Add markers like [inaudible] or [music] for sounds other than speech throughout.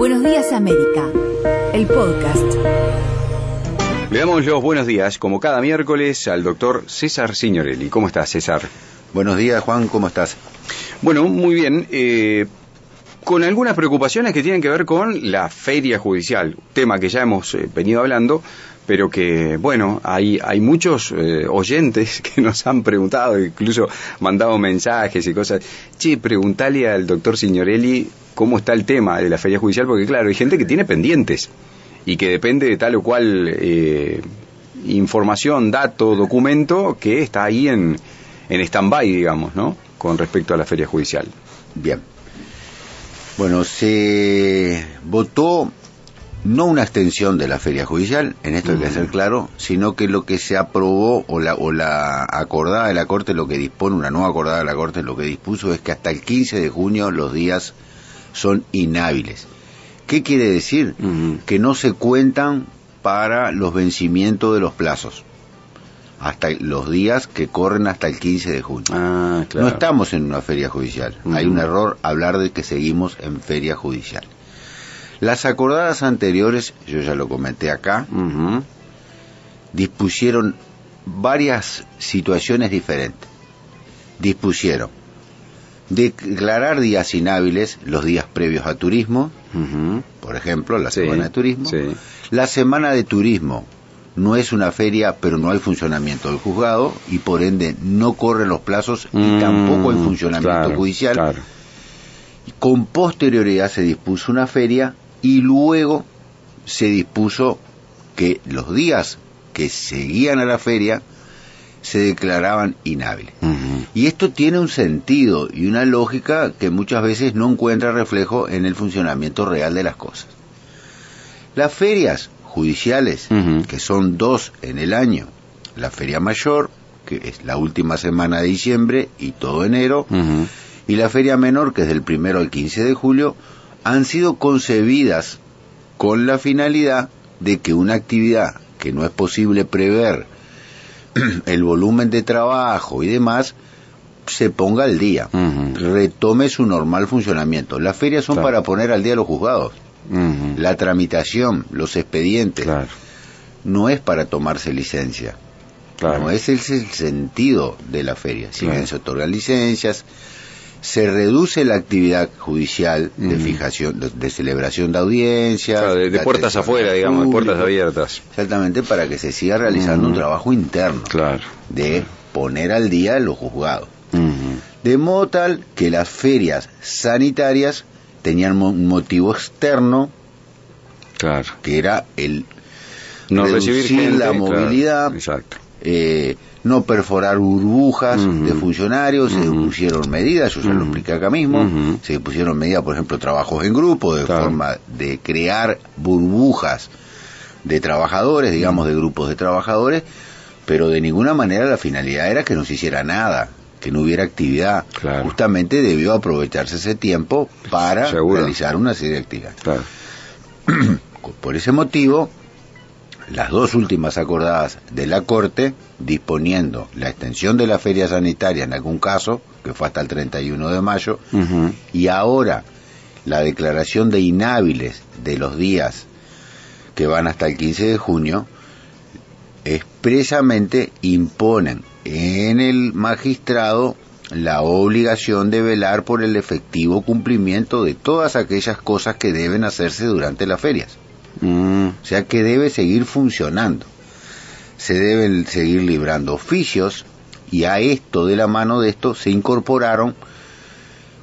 Buenos días América, el podcast. Le damos los buenos días, como cada miércoles, al doctor César Signorelli. ¿Cómo estás, César? Buenos días, Juan, ¿cómo estás? Bueno, muy bien. Eh, con algunas preocupaciones que tienen que ver con la feria judicial, tema que ya hemos eh, venido hablando, pero que, bueno, hay, hay muchos eh, oyentes [laughs] que nos han preguntado, incluso mandado mensajes y cosas. Che, preguntale al doctor Signorelli cómo está el tema de la feria judicial, porque claro, hay gente que tiene pendientes y que depende de tal o cual eh, información, dato, documento que está ahí en, en stand-by, digamos, ¿no? Con respecto a la feria judicial. Bien. Bueno, se votó no una extensión de la feria judicial, en esto hay que ser claro, sino que lo que se aprobó o la, o la acordada de la Corte, lo que dispone, una nueva acordada de la Corte, lo que dispuso es que hasta el 15 de junio los días son inhábiles. ¿Qué quiere decir? Que no se cuentan para los vencimientos de los plazos hasta los días que corren hasta el 15 de junio. Ah, No estamos en una feria judicial. Hay un error hablar de que seguimos en feria judicial. Las acordadas anteriores, yo ya lo comenté acá, dispusieron varias situaciones diferentes. Dispusieron declarar días inhábiles los días previos a turismo, por ejemplo, la semana de turismo. La semana de turismo no es una feria, pero no hay funcionamiento del juzgado y por ende no corren los plazos y Mm, tampoco hay funcionamiento claro, judicial. claro. Con posterioridad se dispuso una feria y luego se dispuso que los días que seguían a la feria se declaraban inhábiles. Y esto tiene un sentido y una lógica que muchas veces no encuentra reflejo en el funcionamiento real de las cosas. Las ferias judiciales, que son dos en el año, la feria mayor, que es la última semana de diciembre y todo enero, y la feria menor, que es del primero al 15 de julio, han sido concebidas con la finalidad de que una actividad que no es posible prever [clears throat] el volumen de trabajo y demás, se ponga al día, retome su normal funcionamiento. Las ferias son Claro. para poner al día a los juzgados. La tramitación, los expedientes, Claro, no es para tomarse licencia. claro. No, ese es el sentido de la feria. Si bien se otorgan licencias, se reduce la actividad judicial de Ujú. fijación, de, de celebración de audiencias. Claro, de, puertas afuera, digamos, de puertas abiertas. Exactamente, para que se siga realizando un Ujú. trabajo interno Claro. de poner al día los juzgados. Ujú. De modo tal que las ferias sanitarias tenían un motivo externo, Claro. que era el No Reducir gente, la claro. movilidad. Exacto. Eh, no perforar burbujas de funcionarios, se pusieron medidas, yo ya lo expliqué acá mismo, se pusieron medidas, por ejemplo, trabajos en grupo, de Claro. forma de crear burbujas de trabajadores, digamos, de grupos de trabajadores, pero de ninguna manera la finalidad era que no se hiciera nada, que no hubiera actividad. Claro. Justamente debió aprovecharse ese tiempo para Seguro. realizar una serie de actividades. Claro. [clears throat] Por ese motivo, las dos últimas acordadas de la Corte, disponiendo la extensión de la feria sanitaria en algún caso, que fue hasta el 31 de mayo, y ahora la declaración de inhábiles de los días que van hasta el 15 de junio, expresamente imponen en el magistrado la obligación de velar por el efectivo cumplimiento de todas aquellas cosas que deben hacerse durante las ferias. Mm. O sea que debe seguir funcionando. Se deben seguir librando oficios y a esto, de la mano de esto, se incorporaron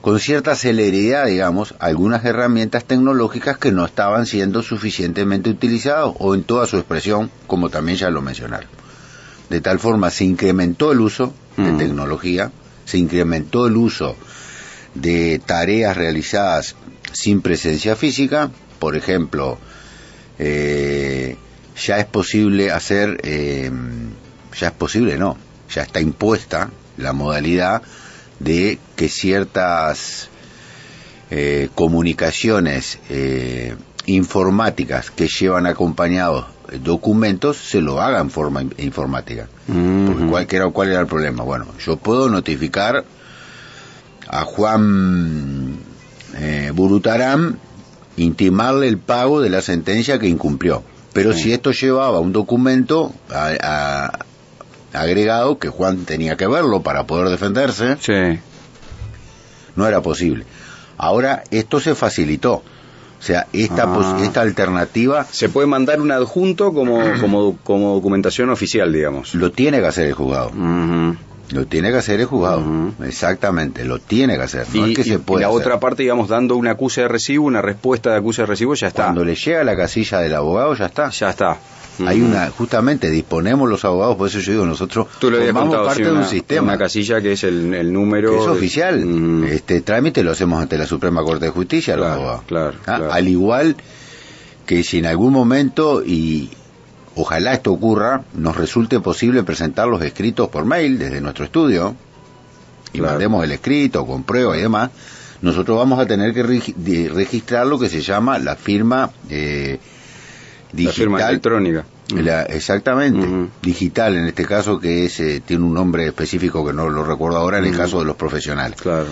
con cierta celeridad, digamos, algunas herramientas tecnológicas que no estaban siendo suficientemente utilizadas o en toda su expresión, como también ya lo mencionaron. De tal forma se incrementó el uso de Mm. tecnología, se incrementó el uso de tareas realizadas sin presencia física, por ejemplo, eh, ya es posible hacer, eh, ya es posible, no, ya está impuesta la modalidad de que ciertas eh, comunicaciones eh, informáticas que llevan acompañados documentos se lo hagan en forma in- informática. Porque Ujú. ¿cuál, que era, ¿Cuál era el problema? Bueno, yo puedo notificar a Juan eh, Burutarán intimarle el pago de la sentencia que incumplió. Pero Sí. si esto llevaba un documento a- a- agregado que Juan tenía que verlo para poder defenderse, Sí. no era posible. Ahora esto se facilitó. O sea, esta, Ah. pos- esta alternativa Se puede mandar un adjunto como, como, como documentación oficial, digamos. lo tiene que hacer el juzgado. Ujú. Lo tiene que hacer el juzgado. Exactamente, lo tiene que hacer. No y, es que y- se puede y la hacer. otra parte, digamos, dando una acusa de recibo, una respuesta de acusa de recibo, ya está. Cuando le llega a la casilla del abogado, ya está. Ya está. Hay una, justamente disponemos los abogados, por eso yo digo, nosotros Tú lo habías formamos contado, parte sí, de una, un sistema una casilla que es el, el número... que es oficial. Este trámite lo hacemos ante la Suprema Corte de Justicia, los Claro, abogados. claro, Ah, claro. Al igual que si en algún momento, y ojalá esto ocurra, nos resulte posible presentar los escritos por mail desde nuestro estudio, y Claro. mandemos el escrito con prueba y demás, nosotros vamos a tener que registrar lo que se llama la firma eh, La digital. firma electrónica. La- exactamente, digital en este caso que es, eh, tiene un nombre específico que no lo recuerdo ahora en el caso de los profesionales. Claro.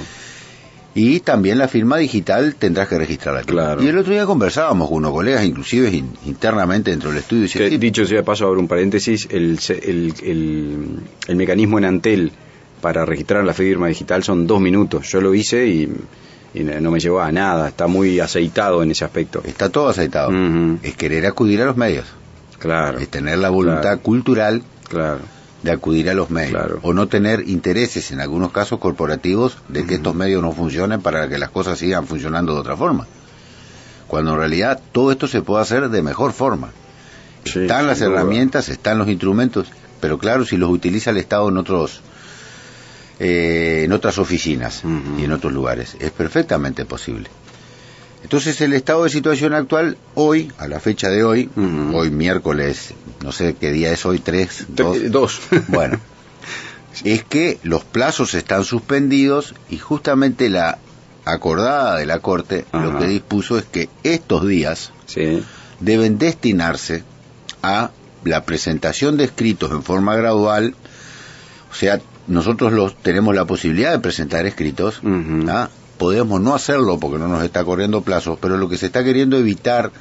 Y también la firma digital tendrás que registrarla. Claro. Y el otro día conversábamos con unos colegas, inclusive in- internamente dentro del estudio, Que, "Sí, dicho sea de paso, abro un paréntesis, el, el, el, el mecanismo en Antel para registrar la firma digital son dos minutos. Yo lo hice y, y no me llevó a nada. Está muy aceitado en ese aspecto. está todo aceitado. Es querer acudir a los medios, Claro, es tener la voluntad Claro. cultural claro. De acudir a los medios Claro. o no tener intereses en algunos casos corporativos de que estos medios no funcionen para que las cosas sigan funcionando de otra forma. Cuando en realidad todo esto se puede hacer de mejor forma. Sí, están las herramientas, están los instrumentos, pero claro, si los utiliza el Estado en otros eh, en otras oficinas y en otros lugares, es perfectamente posible. Entonces el estado de situación actual, hoy, a la fecha de hoy, hoy miércoles, no sé qué día es hoy, tres, Tre- dos, dos. [laughs] bueno, es que los plazos están suspendidos y justamente la acordada de la Corte lo que dispuso es que estos días sí. deben destinarse a la presentación de escritos en forma gradual, o sea, nosotros los tenemos la posibilidad de presentar escritos. Podemos no hacerlo porque no nos está corriendo plazos, pero lo que se está queriendo evitar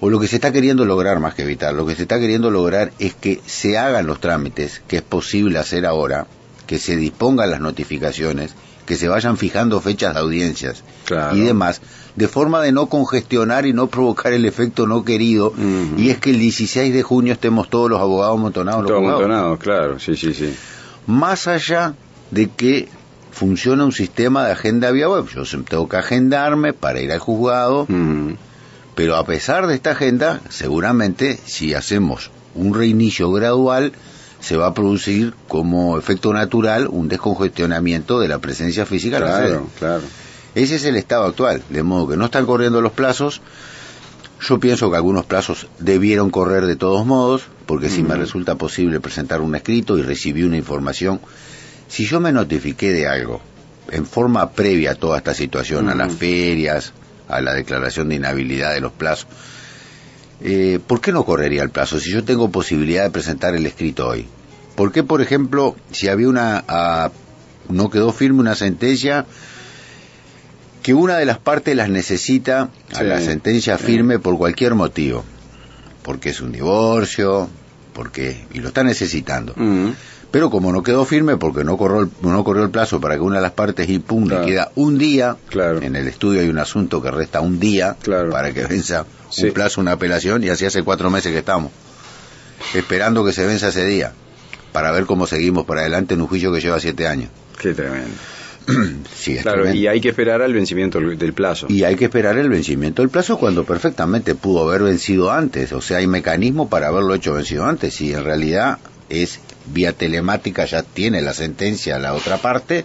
o lo que se está queriendo lograr más que evitar, lo que se está queriendo lograr es que se hagan los trámites que es posible hacer ahora, que se dispongan las notificaciones, que se vayan fijando fechas de audiencias Claro. y demás, de forma de no congestionar y no provocar el efecto no querido, y es que el 16 de junio estemos todos los abogados amontonados. en los Todo juzgados. amontonado, claro. Sí, sí, sí. Más allá de que funciona un sistema de agenda vía web, yo tengo que agendarme para ir al juzgado, Ujú. pero a pesar de esta agenda, seguramente si hacemos un reinicio gradual, se va a producir como efecto natural un descongestionamiento de la presencia física. Claro, claro. Ese es el estado actual, de modo que no están corriendo los plazos. Yo pienso que algunos plazos debieron correr de todos modos, porque si me Ujú. resulta posible presentar un escrito y recibí una información, si yo me notifiqué de algo en forma previa a toda esta situación, a las ferias, a la declaración de inhabilidad de los plazos, eh, ¿por qué no correría el plazo si yo tengo posibilidad de presentar el escrito hoy? ¿Por qué, por ejemplo, si había una, ah, no quedó firme una sentencia que una de las partes las necesita a Sí. la sentencia firme por cualquier motivo? Porque es un divorcio, porque y lo está necesitando. Pero como no quedó firme porque no corrió el, no corrió el plazo para que una de las partes impugne Claro. queda un día, Claro. en el estudio hay un asunto que resta un día Claro. para que venza Sí. un plazo, una apelación, y así hace cuatro meses que estamos, esperando que se venza ese día, para ver cómo seguimos para adelante en un juicio que lleva siete años. Qué tremendo. [clears throat] Sí, Claro, tremendo. y hay que esperar al vencimiento del plazo. Y hay que esperar el vencimiento del plazo cuando perfectamente pudo haber vencido antes. O sea, hay mecanismo para haberlo hecho vencido antes. Si en realidad es vía telemática, ya tiene la sentencia la otra parte,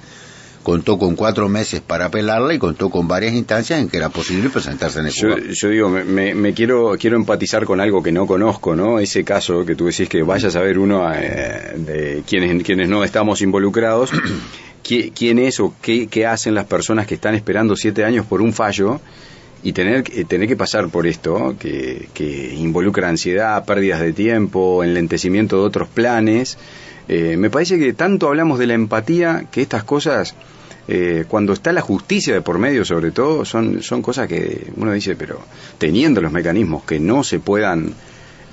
contó con cuatro meses para apelarla y contó con varias instancias en que era posible presentarse en el Yo, yo digo, me, me- me quiero quiero empatizar con algo que no conozco, ¿no? Ese caso que tú decís que vaya a saber uno eh, de quienes quienes no estamos involucrados, [clears throat] qui- quién es o qué, qué hacen las personas que están esperando siete años por un fallo y tener que- tener que pasar por esto que, que involucra ansiedad, pérdidas de tiempo, enlentecimiento de otros planes. Eh, me parece que tanto hablamos de la empatía que estas cosas eh, cuando está la justicia de por medio, sobre todo, son, son cosas que uno dice, pero teniendo los mecanismos que no se puedan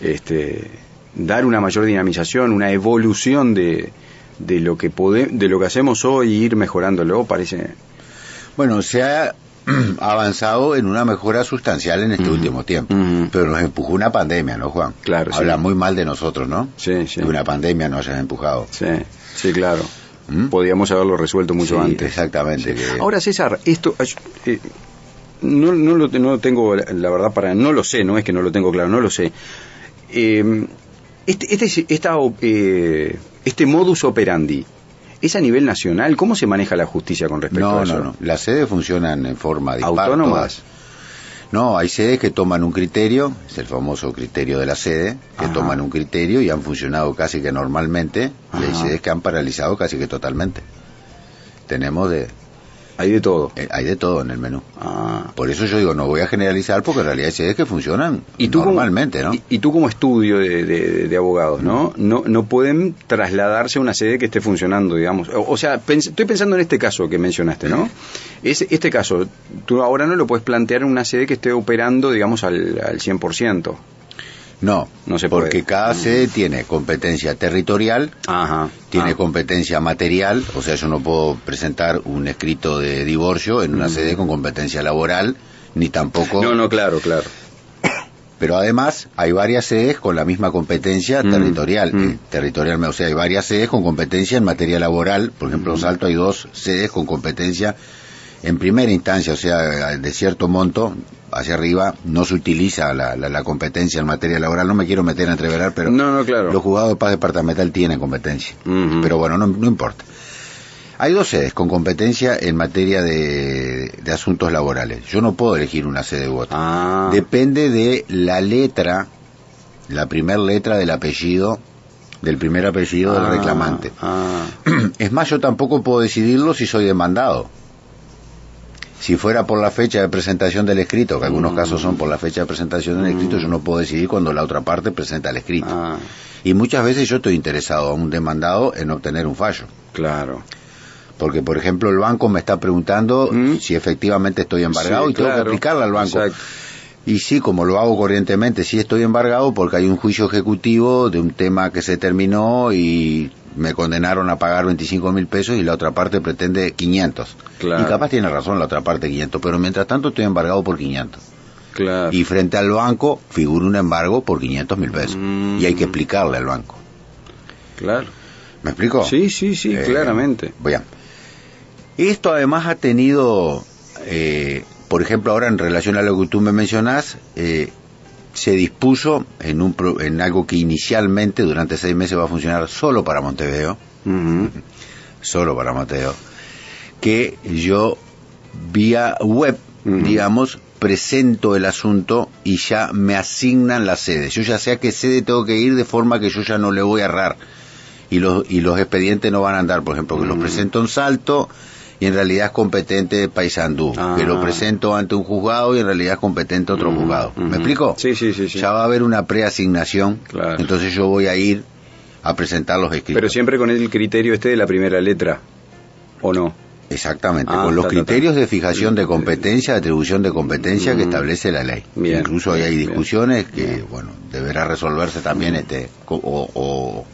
este, dar una mayor dinamización, una evolución de, de lo que pode, de lo que hacemos hoy ir mejorándolo, parece. Bueno, se ha [clears throat] avanzado en una mejora sustancial en este último tiempo, pero nos empujó una pandemia, ¿no, Juan? Claro. Habla muy mal de nosotros, ¿no? Sí, sí. Que una pandemia nos haya empujado. Sí, sí, claro. ¿Mm? Podríamos haberlo resuelto mucho Sí, antes. Exactamente. que- Ahora, César, esto eh, no, no, lo, no lo tengo, la verdad, para no lo sé, no es que no lo tengo claro, no lo sé. Eh, este, este, esta, eh, este modus operandi, ¿es a nivel nacional? ¿Cómo se maneja la justicia con respecto no, a eso? no, no. Las sedes funcionan en forma dispar. ¿Autónomas? No, hay sedes que toman un criterio, es el famoso criterio de la sede, que Ajá. toman un criterio y han funcionado casi que normalmente, y hay sedes que han paralizado casi que totalmente. Tenemos de, Hay de todo. eh, hay de todo en el menú. Ah. Por eso yo digo, no voy a generalizar porque en realidad hay sedes que funcionan Y tú normalmente, como, ¿no? Y, y tú como estudio de, de- de abogados, ¿no? ¿no? No pueden trasladarse a una sede que esté funcionando, digamos. O, o sea, pens- estoy pensando en este caso que mencionaste, ¿no? Es, este caso, tú ahora no lo puedes plantear en una sede que esté operando, digamos, al, al 100%. No, No se porque puede. cada Mm. sede tiene competencia territorial, Ajá. tiene Ah. competencia material, o sea, yo no puedo presentar un escrito de divorcio en una sede con competencia laboral, ni tampoco... Mm. No, no, claro, claro. [coughs] Pero además hay varias sedes con la misma competencia Mm, territorial, mm. eh, territorial, o sea, hay varias sedes con competencia en materia laboral, por ejemplo, Mm. en Salto hay dos sedes con competencia en primera instancia, o sea, de cierto monto hacia arriba no se utiliza la, la- la competencia en materia laboral, no me quiero meter a entreverar, pero No, no, claro. los juzgados de paz departamental tienen competencia, pero bueno, no, no importa. Hay dos sedes con competencia en materia de, de asuntos laborales. Yo no puedo elegir una sede u otra. Ah. Depende de la letra, la primer letra del apellido, del primer apellido Ah, del reclamante. Ah. [clears throat] Es más, yo tampoco puedo decidirlo si soy demandado. Si fuera por la fecha de presentación del escrito, que algunos Mm. casos son por la fecha de presentación del escrito, yo no puedo decidir cuando la otra parte presenta el escrito. Ah, Y muchas veces yo estoy interesado a un demandado en obtener un fallo. claro. Porque, por ejemplo, el banco me está preguntando Mm. si efectivamente estoy embargado Sí, y tengo que claro. explicarle al banco. Exacto. Y sí, como lo hago corrientemente, sí estoy embargado porque hay un juicio ejecutivo de un tema que se terminó y me condenaron a pagar 25 mil pesos y la otra parte pretende 500. Claro. Y capaz tiene razón la otra parte 500, pero mientras tanto estoy embargado por 500. Claro. Y frente al banco figura un embargo por 500 mil pesos. Mm. Y hay que explicarle al banco. Claro. ¿Me explico? Sí, sí, sí, Eh, claramente. Bien. Esto además ha tenido, eh, por ejemplo, ahora en relación a lo que tú me mencionás, eh, se dispuso en, un pro- en algo que inicialmente durante seis meses va a funcionar solo para Montevideo, solo para Montevideo, que yo vía web, digamos, presento el asunto y ya me asignan la sede. Yo ya sé a qué sede tengo que ir de forma que yo ya no le voy a errar. Y los, y los expedientes no van a andar, por ejemplo, que los presento en Salto y en realidad es competente de Paysandú. Ah. Que lo presento ante un juzgado y en realidad es competente otro Mm, juzgado. ¿Me explico? Sí, sí, sí, sí. Ya va a haber una preasignación. Claro. Entonces yo voy a ir a presentar los escritos. Pero siempre con el criterio este de la primera letra, ¿o no? Exactamente, Ah, con los ta, ta, ta. criterios de fijación de competencia, de atribución de competencia que Mm. establece la ley. Bien, Incluso ahí hay bien, discusiones que, bueno, deberá resolverse también este o, o,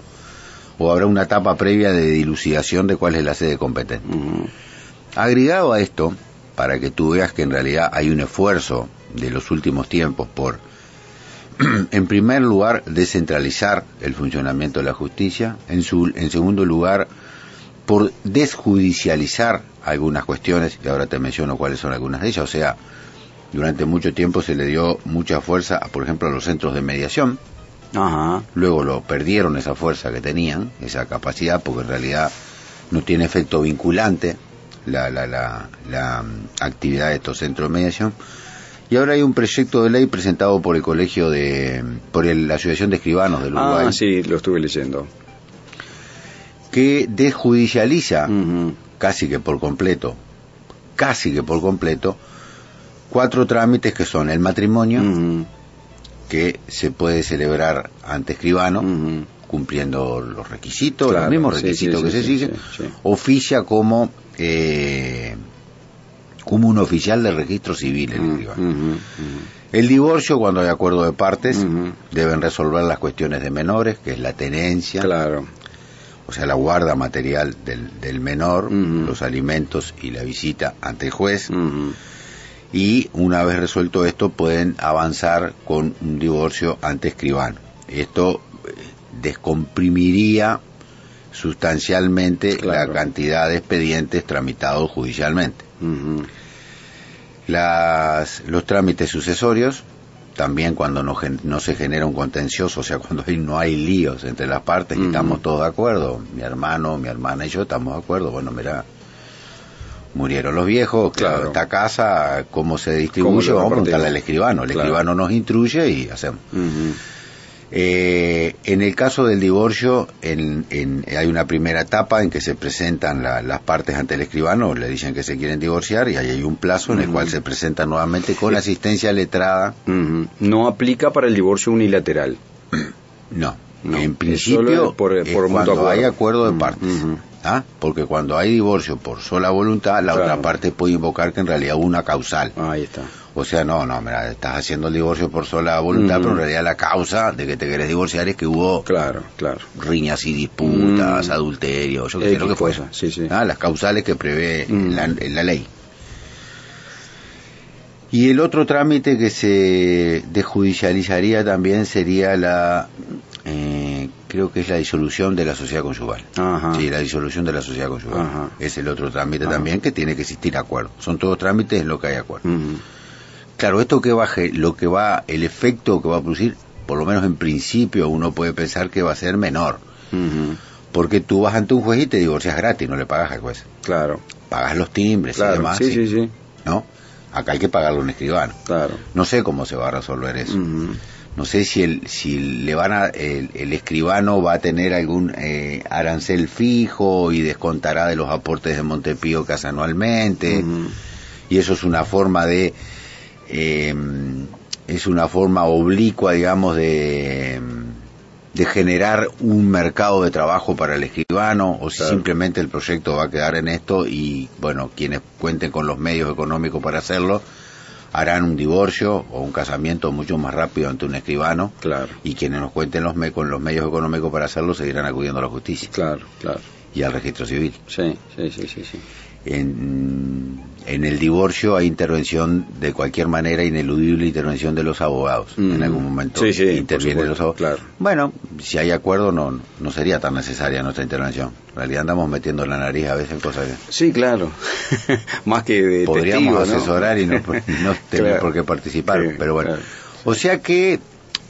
o habrá una etapa previa de dilucidación de cuál es la sede competente. Agregado a esto, para que tú veas que en realidad hay un esfuerzo de los últimos tiempos por, [clears throat] en primer lugar, descentralizar el funcionamiento de la justicia, en, su, en segundo lugar, por desjudicializar algunas cuestiones, y ahora te menciono cuáles son algunas de ellas, o sea, durante mucho tiempo se le dio mucha fuerza, a, por ejemplo, a los centros de mediación, Ajá. luego lo perdieron esa fuerza que tenían, esa capacidad, porque en realidad no tiene efecto vinculante la, la, la, la, mm, actividad de estos centros de mediación. Y ahora hay un proyecto de ley presentado por el colegio de, por el- la Asociación de Escribanos del Uruguay, Ah, sí, lo estuve leyendo. que desjudicializa casi que por completo, casi que por completo, cuatro trámites que son el matrimonio. Que se puede celebrar ante escribano, cumpliendo los requisitos, Claro, los mismos requisitos sí, que sí, se siguen, oficia como eh, como un oficial del registro civil el ujú. El divorcio, cuando hay acuerdo de partes, deben resolver las cuestiones de menores, que es la tenencia, Claro. o sea, la guarda material del, del menor, los alimentos y la visita ante el juez. Y una vez resuelto esto, pueden avanzar con un divorcio ante escribano. Esto eh, descomprimiría sustancialmente Claro. la cantidad de expedientes tramitados judicialmente. Las, los trámites sucesorios, también cuando no, no se genera un contencioso, o sea, cuando ahí no hay líos entre las partes y estamos todos de acuerdo, mi hermano, mi hermana y yo estamos de acuerdo, bueno, mira, murieron los viejos, claro, Claro. esta casa, cómo se ¿Cómo distribuye, vamos a preguntarle al escribano, el Claro. escribano nos instruye y hacemos. Eh, en el caso del divorcio, en- en- hay una primera etapa en que se presentan la- las partes ante el escribano, le dicen que se quieren divorciar y ahí hay un plazo en el cual se presentan nuevamente con asistencia letrada. No aplica para el divorcio unilateral. [clears throat] No, No, en principio por- es cuando acuerdo. hay acuerdo de partes. ¿Ah? Porque cuando hay divorcio por sola voluntad, la Claro. otra parte puede invocar que en realidad hubo una causal. Ahí está. O sea, no, no, mira, estás haciendo el divorcio por sola voluntad, pero en realidad la causa de que te querés divorciar es que hubo Claro, claro. riñas y disputas, Mm. adulterio, yo qué sé lo que cosa, sí, sí. Ah, las causales que prevé Mm. la, la ley. Y el otro trámite que se desjudicializaría también sería la, eh, creo que es la disolución de la sociedad conyugal. Ajá. Sí, la disolución de la sociedad conyugal. Ajá. Es el otro trámite Ajá. también que tiene que existir acuerdo. Son todos trámites en lo que hay acuerdo. Claro, esto que ge- lo que va, el efecto que va a producir, por lo menos en principio uno puede pensar que va a ser menor. Porque tú vas ante un juez y te divorcias gratis, no le pagas al juez. Claro, Pagas los timbres y claro. demás. sí, sí, sí. ¿No? Acá hay que pagarle un escribano. Claro. No sé cómo se va a resolver eso. No sé si el, si le van a, el, el escribano va a tener algún eh, arancel fijo y descontará de los aportes de Montepío casa anualmente. Y eso es una forma de, eh, es una forma oblicua, digamos, de, de generar un mercado de trabajo para el escribano, o si Claro. simplemente el proyecto va a quedar en esto y, bueno, quienes cuenten con los medios económicos para hacerlo, harán un divorcio o un casamiento mucho más rápido ante un escribano, Claro, y quienes nos cuenten los me- con los medios económicos para hacerlo seguirán acudiendo a la justicia claro, claro. y al registro civil. Sí, sí, sí, sí. sí. En, en el divorcio hay intervención de cualquier manera, ineludible intervención de los abogados. Mm. En algún momento Sí, sí, intervienen los abogados. claro. Bueno, si hay acuerdo no, no sería tan necesaria nuestra intervención. En realidad andamos metiendo la nariz a veces en cosas que Sí, claro. [laughs] Más que de podríamos testigo, ¿no? asesorar y no, y [laughs] no tener Claro. por qué participar. Sí, pero bueno, claro. o sea que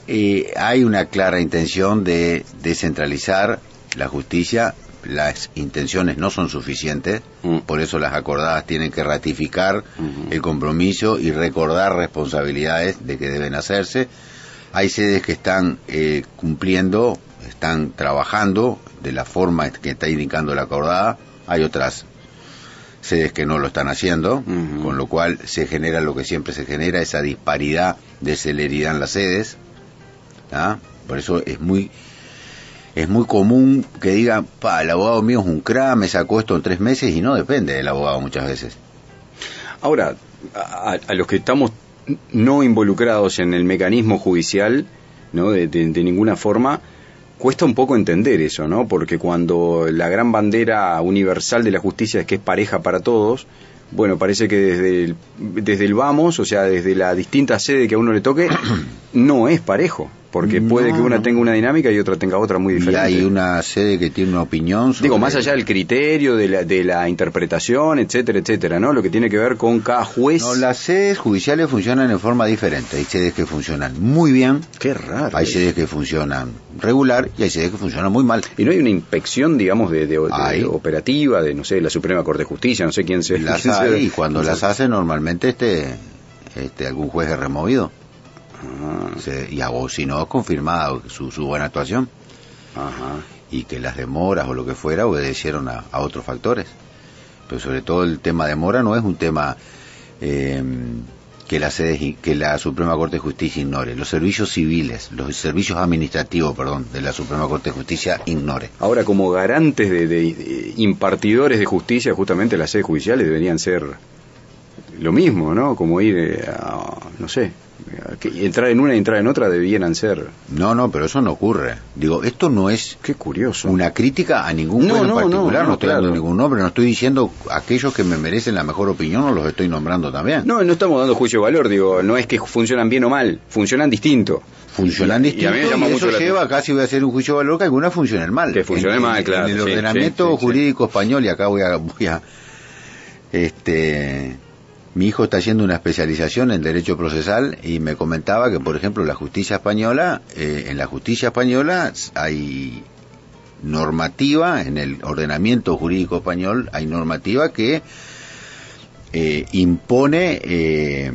eh, hay una clara intención de descentralizar la justicia. Las intenciones no son suficientes, Mm. por eso las acordadas tienen que ratificar el compromiso y recordar responsabilidades de que deben hacerse. Hay sedes que están eh, cumpliendo, están trabajando de la forma que está indicando la acordada. Hay otras sedes que no lo están haciendo, con lo cual se genera lo que siempre se genera, esa disparidad de celeridad en las sedes. ¿ah? Por eso es muy es muy común que digan, pa, el abogado mío es un cra, me sacó esto en tres meses y no depende del abogado muchas veces. Ahora, a, a los que estamos no involucrados en el mecanismo judicial, ¿no? De, de- de ninguna forma, cuesta un poco entender eso, ¿no? Porque cuando la gran bandera universal de la justicia es que es pareja para todos, bueno, parece que desde el, desde el vamos, o sea, desde la distinta sede que a uno le toque, [clears throat] no es parejo, porque puede que una no. tenga una dinámica y otra tenga otra muy Y diferente. hay una sede que tiene una opinión sobre... Digo, más allá del criterio, de la, de la interpretación, etcétera, etcétera, ¿no? Lo que tiene que ver con cada juez. No, las sedes judiciales funcionan en forma diferente. Hay sedes que funcionan muy bien, Qué raro. hay sedes que funcionan regular y hay sedes que funcionan muy mal. Y no hay una inspección, digamos, de, de- operativa de, no sé, la Suprema Corte de Justicia, no sé quién se... Las quién [laughs] se- hay y cuando [laughs] las hace normalmente este, este algún juez es removido. Ah, Se- y no, confirmada su, su buena actuación ajá. y que las demoras o lo que fuera obedecieron a, a otros factores. Pero sobre todo el tema de mora no es un tema eh, que la, sede, que la Suprema Corte de Justicia ignore, los servicios civiles, los servicios administrativos, perdón, de la Suprema Corte de Justicia ignore. Ahora, como garantes de, de impartidores de justicia, justamente las sedes judiciales deberían ser lo mismo, ¿no? Como ir eh, a, no sé, que entrar en una y entrar en otra debieran ser. No, no, pero eso no ocurre. Digo, esto no es Qué curioso. una crítica a ningún No, juez en no, particular, no, estoy claro. dando ningún nombre, no estoy diciendo aquellos que me merecen la mejor opinión, no los estoy nombrando también. No, no estamos dando juicio de valor, digo, no es que funcionan bien o mal, funcionan distinto. Funcionan Y- y a mí y, me mucho eso la lleva, casi voy a hacer un juicio de valor, que algunas funcionen mal. Que funcionen En- mal, en- claro, En el sí, ordenamiento sí, sí, jurídico español, y acá voy a, voy a, este, mi hijo está haciendo una especialización en derecho procesal y me comentaba que, por ejemplo, la justicia española, eh, en la justicia española hay normativa, en el ordenamiento jurídico español hay normativa que eh, impone eh,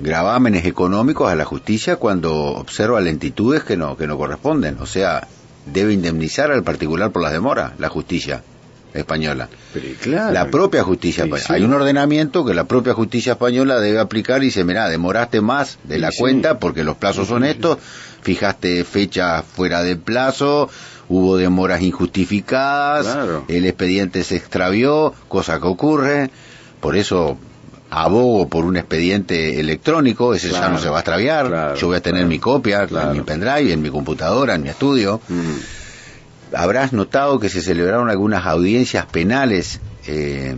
gravámenes económicos a la justicia cuando observa lentitudes que no, que no corresponden. O sea, debe indemnizar al particular por las demoras, la justicia española. Pero, claro. La propia justicia Sí, española. sí. Hay un ordenamiento que la propia justicia española debe aplicar y dice, mira, demoraste más de la Sí, cuenta porque los plazos son estos, fijaste fechas fuera de plazo, hubo demoras injustificadas, Claro. el expediente se extravió, cosa que ocurre, por eso abogo por un expediente electrónico, ese ya no se va a extraviar, yo voy a tener mi copia en mi pendrive, en mi computadora, en mi estudio Mm. Habrás notado que se celebraron algunas audiencias penales eh,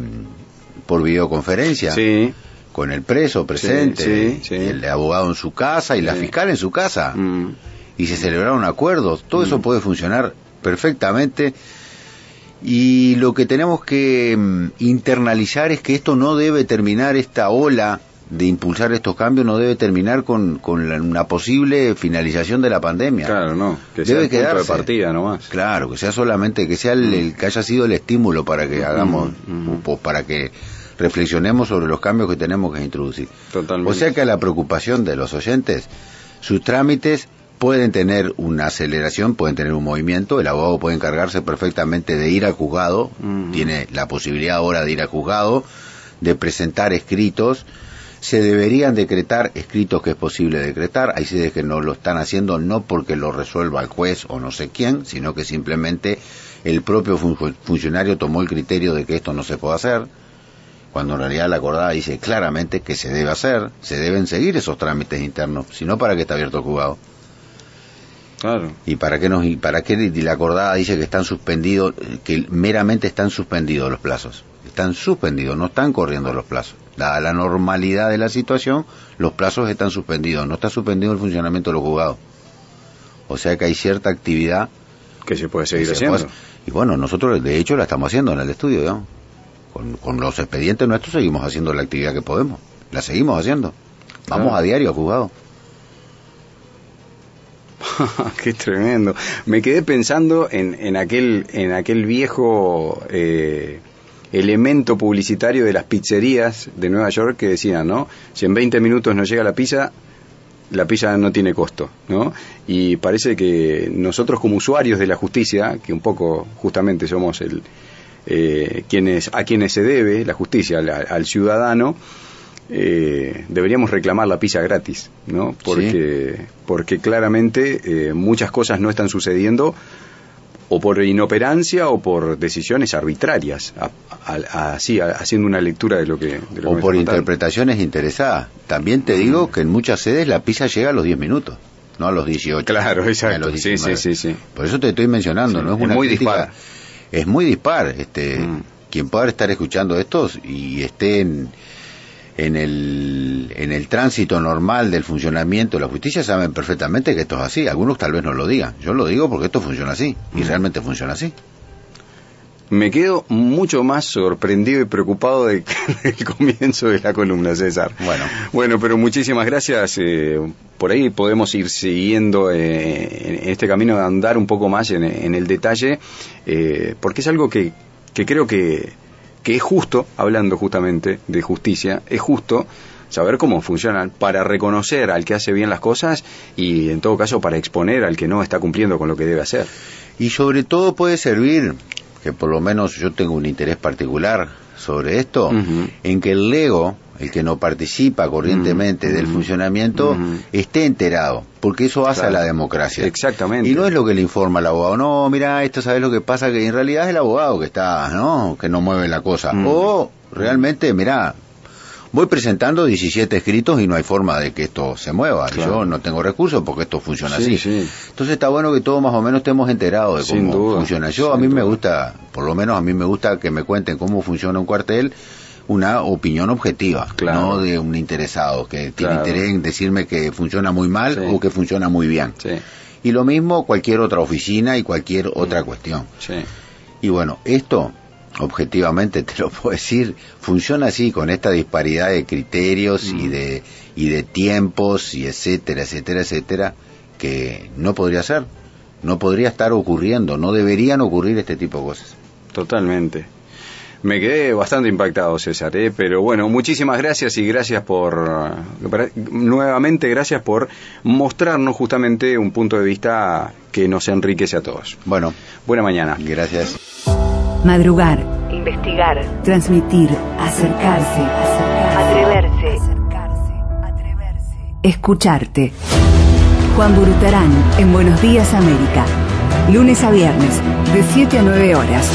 por videoconferencia Sí. con el preso presente, sí, sí. el abogado en su casa y la fiscal en su casa Mm. y se celebraron acuerdos. Todo eso puede funcionar perfectamente y lo que tenemos que mm, internalizar es que esto no debe terminar esta ola de impulsar estos cambios no debe terminar con, con la- una posible finalización de la pandemia. Claro, no. Que sea Debe el punto de quedarse. partida nomás. Claro, que sea solamente, que sea el, el que haya sido el estímulo para que hagamos, mm. o para que reflexionemos sobre los cambios que tenemos que introducir. Totalmente. O sea que a la preocupación de los oyentes, sus trámites pueden tener una aceleración, pueden tener un movimiento, el abogado puede encargarse perfectamente de ir al juzgado, tiene la posibilidad ahora de ir al juzgado, de presentar escritos, se deberían decretar escritos que es posible decretar, hay sedes que no lo están haciendo no porque lo resuelva el juez o no sé quién, sino que simplemente el propio fun- funcionario tomó el criterio de que esto no se puede hacer, cuando en realidad la acordada dice claramente que se debe hacer, se deben seguir esos trámites internos, si no para qué está abierto el juzgado. Claro. ¿Y para qué, nos, y para qué la acordada dice que están suspendidos, que meramente están suspendidos los plazos? Están suspendidos, no están corriendo los plazos. Dada la normalidad de la situación, los plazos están suspendidos, no está suspendido el funcionamiento de los juzgados. O sea que hay cierta actividad Que se puede seguir se haciendo. puede- y bueno, nosotros de hecho la estamos haciendo en el estudio, ¿no? Con, con los expedientes nuestros seguimos haciendo la actividad que podemos. La seguimos haciendo. Vamos Claro. a diario al juzgado. [laughs] Qué tremendo. Me quedé pensando en, en aquel en aquel viejo eh, elemento publicitario de las pizzerías de Nueva York que decían, ¿no? Si en 20 minutos no llega la pizza, la pizza no tiene costo, ¿no? Y parece que nosotros como usuarios de la justicia, que un poco justamente somos el eh, quienes a quienes se debe la justicia, al, ciudadano, eh, deberíamos reclamar la pizza gratis, ¿no? Porque, porque claramente eh, muchas cosas no están sucediendo o por inoperancia o por decisiones arbitrarias, así, haciendo una lectura de lo que... de lo que o por interpretaciones interesadas. También te digo que en muchas sedes la pizza llega a los 10 minutos, no a los 18. Claro, a exacto. los Sí, 19. sí, sí, sí. Por eso te estoy mencionando, Sí, no es es una muy crítica- dispar. Es muy dispar. Este, Mm. Quien pueda estar escuchando estos y esté en, en, el, en el tránsito normal del funcionamiento de la justicia saben perfectamente que esto es así. Algunos tal vez no lo digan. Yo lo digo porque esto funciona así y Mm. realmente funciona así. Me quedo mucho más sorprendido y preocupado de- [laughs] del comienzo de la columna, César. Bueno. Bueno, pero muchísimas gracias. eh, por ahí podemos ir siguiendo eh, en este camino de andar un poco más en, en el detalle, eh, porque es algo que, que creo que, que es justo, hablando justamente de justicia, es justo saber cómo funcionan para reconocer al que hace bien las cosas y en todo caso para exponer al que no está cumpliendo con lo que debe hacer. Y sobre todo puede servir, que por lo menos yo tengo un interés particular sobre esto, en que el Lego, el que no participa corrientemente del funcionamiento, esté enterado, porque eso hace Claro. a la democracia. Exactamente. Y no es lo que le informa el abogado, no, mira, esto sabes lo que pasa, que en realidad es el abogado que está, ¿no? Que no mueve la cosa. O realmente, mira, voy presentando 17 escritos y no hay forma de que esto se mueva. Claro. Yo no tengo recursos porque esto funciona Sí, así. sí. Entonces está bueno que todos más o menos estemos enterados de Sin cómo duda, funciona. Yo a mí me gusta, por lo menos a mí me gusta que me cuenten cómo funciona un cuartel, una opinión objetiva, Claro. no de un interesado que tiene interés en decirme que funciona muy mal Sí. o que funciona muy bien. Y lo mismo cualquier otra oficina y cualquier otra cuestión. Y bueno, esto, objetivamente te lo puedo decir, funciona así, con esta disparidad de criterios y, de, y de tiempos y etcétera, etcétera, etcétera, que no podría ser, no podría estar ocurriendo, no deberían ocurrir este tipo de cosas. Totalmente. Me quedé bastante impactado, César, ¿eh? pero bueno, muchísimas gracias y gracias por, nuevamente gracias por mostrarnos justamente un punto de vista que nos enriquece a todos. Bueno, Buena mañana. gracias. Madrugar, Investigar. transmitir, acercarse, Atreverse. escucharte. Juan Burutarán en Buenos Días América. Lunes a viernes, de 7 a 9 horas.